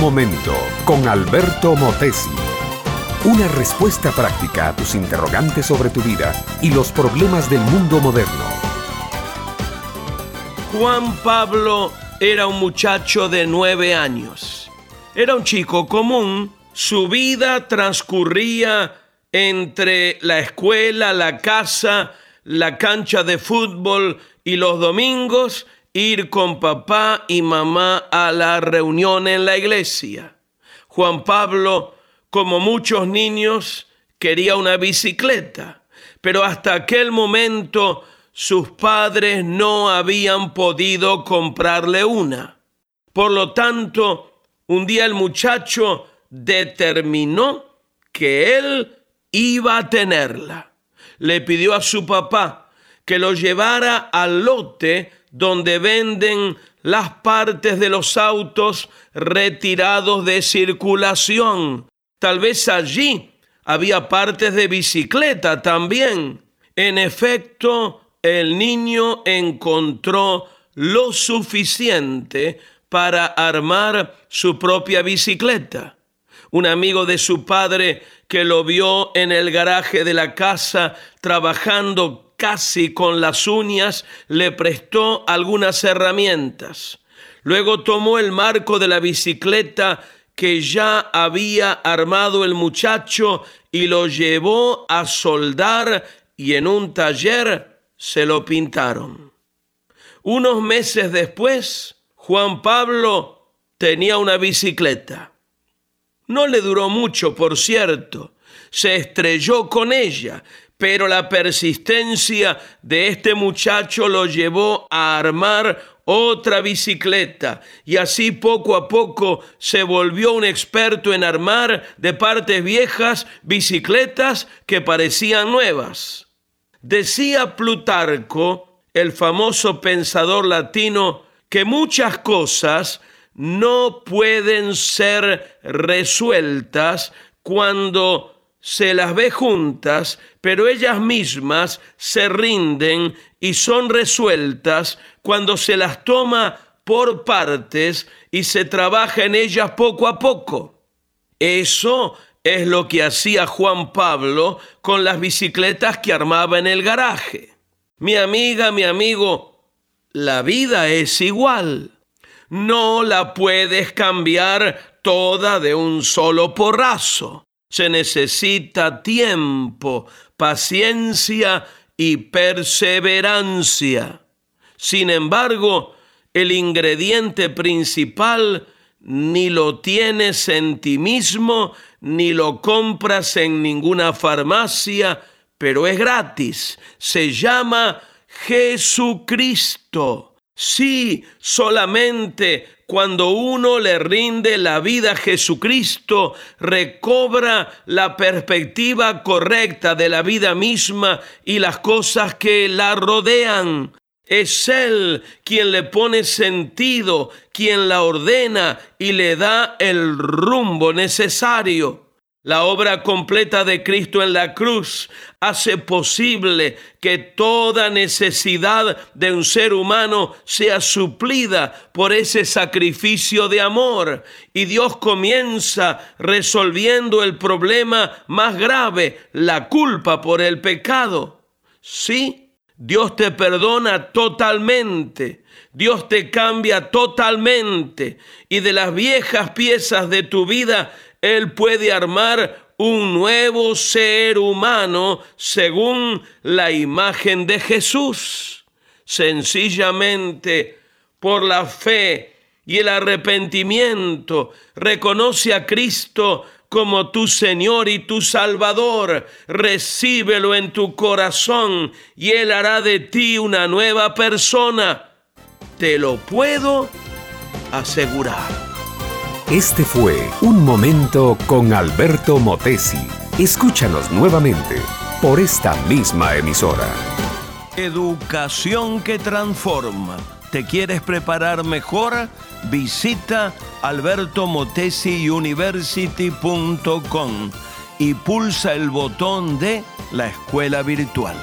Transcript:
momento con Alberto Motesi. Una respuesta práctica a tus interrogantes sobre tu vida y los problemas del mundo moderno. Juan Pablo era un muchacho de nueve años. Era un chico común. Su vida transcurría entre la escuela, la casa, la cancha de fútbol y los domingos ir con papá y mamá a la reunión en la iglesia. Juan Pablo, como muchos niños, quería una bicicleta, pero hasta aquel momento sus padres no habían podido comprarle una. Por lo tanto, un día el muchacho determinó que él iba a tenerla. Le pidió a su papá que lo llevara al lote donde venden las partes de los autos retirados de circulación. Tal vez allí había partes de bicicleta también. En efecto, el niño encontró lo suficiente para armar su propia bicicleta. Un amigo de su padre que lo vio en el garaje de la casa trabajando casi con las uñas, le prestó algunas herramientas. Luego tomó el marco de la bicicleta que ya había armado el muchacho y lo llevó a soldar y en un taller se lo pintaron. Unos meses después, Juan Pablo tenía una bicicleta. No le duró mucho, por cierto. Se estrelló con ella, pero la persistencia de este muchacho lo llevó a armar otra bicicleta y así poco a poco se volvió un experto en armar de partes viejas bicicletas que parecían nuevas. Decía Plutarco, el famoso pensador latino, que muchas cosas no pueden ser resueltas cuando se las ve juntas, pero ellas mismas se rinden y son resueltas cuando se las toma por partes y se trabaja en ellas poco a poco. Eso es lo que hacía Juan Pablo con las bicicletas que armaba en el garaje. Mi amiga, mi amigo, la vida es igual. No la puedes cambiar toda de un solo porrazo. Se necesita tiempo, paciencia y perseverancia. Sin embargo, el ingrediente principal ni lo tienes en ti mismo, ni lo compras en ninguna farmacia, pero es gratis. Se llama Jesucristo. Sí, solamente cuando uno le rinde la vida a Jesucristo, recobra la perspectiva correcta de la vida misma y las cosas que la rodean. Es Él quien le pone sentido, quien la ordena y le da el rumbo necesario. La obra completa de Cristo en la cruz hace posible que toda necesidad de un ser humano sea suplida por ese sacrificio de amor. Y Dios comienza resolviendo el problema más grave, la culpa por el pecado. Sí, Dios te perdona totalmente. Dios te cambia totalmente. Y de las viejas piezas de tu vida, él puede armar un nuevo ser humano según la imagen de Jesús. Sencillamente por la fe y el arrepentimiento, reconoce a Cristo como tu Señor y tu Salvador. Recíbelo en tu corazón y Él hará de ti una nueva persona. Te lo puedo asegurar. Este fue Un Momento con Alberto Motesi. Escúchanos nuevamente por esta misma emisora. Educación que transforma. ¿Te quieres preparar mejor? Visita albertomotesiuniversity.com y pulsa el botón de la escuela virtual.